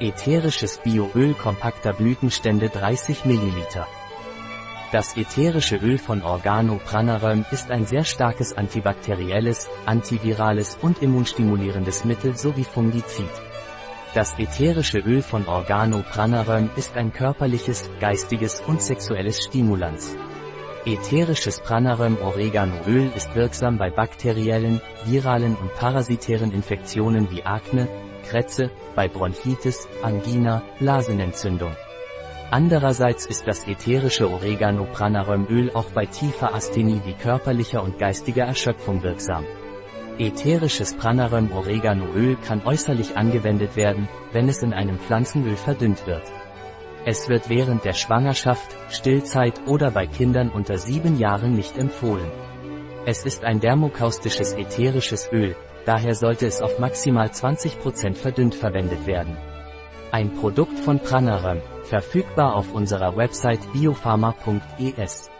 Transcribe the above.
Ätherisches Bioöl kompakter Blütenstände 30 ml. Das ätherische Öl von Organo Pranarum ist ein sehr starkes antibakterielles, antivirales und immunstimulierendes Mittel sowie Fungizid. Das ätherische Öl von Organo Pranarum ist ein körperliches, geistiges und sexuelles Stimulans. Ätherisches Pranarum Oreganoöl ist wirksam bei bakteriellen, viralen und parasitären Infektionen wie Akne, Krätze, bei Bronchitis, Angina, Blasenentzündung. Andererseits ist das ätherische Oregano-Pranarömöl auch bei tiefer Asthenie wie körperlicher und geistiger Erschöpfung wirksam. Ätherisches Pranaröm-Oreganoöl kann äußerlich angewendet werden, wenn es in einem Pflanzenöl verdünnt wird. Es wird während der Schwangerschaft, Stillzeit oder bei Kindern unter sieben Jahren nicht empfohlen. Es ist ein dermokaustisches ätherisches Öl, daher sollte es auf maximal 20% verdünnt verwendet werden. Ein Produkt von Pranaram, verfügbar auf unserer Website biopharma.es.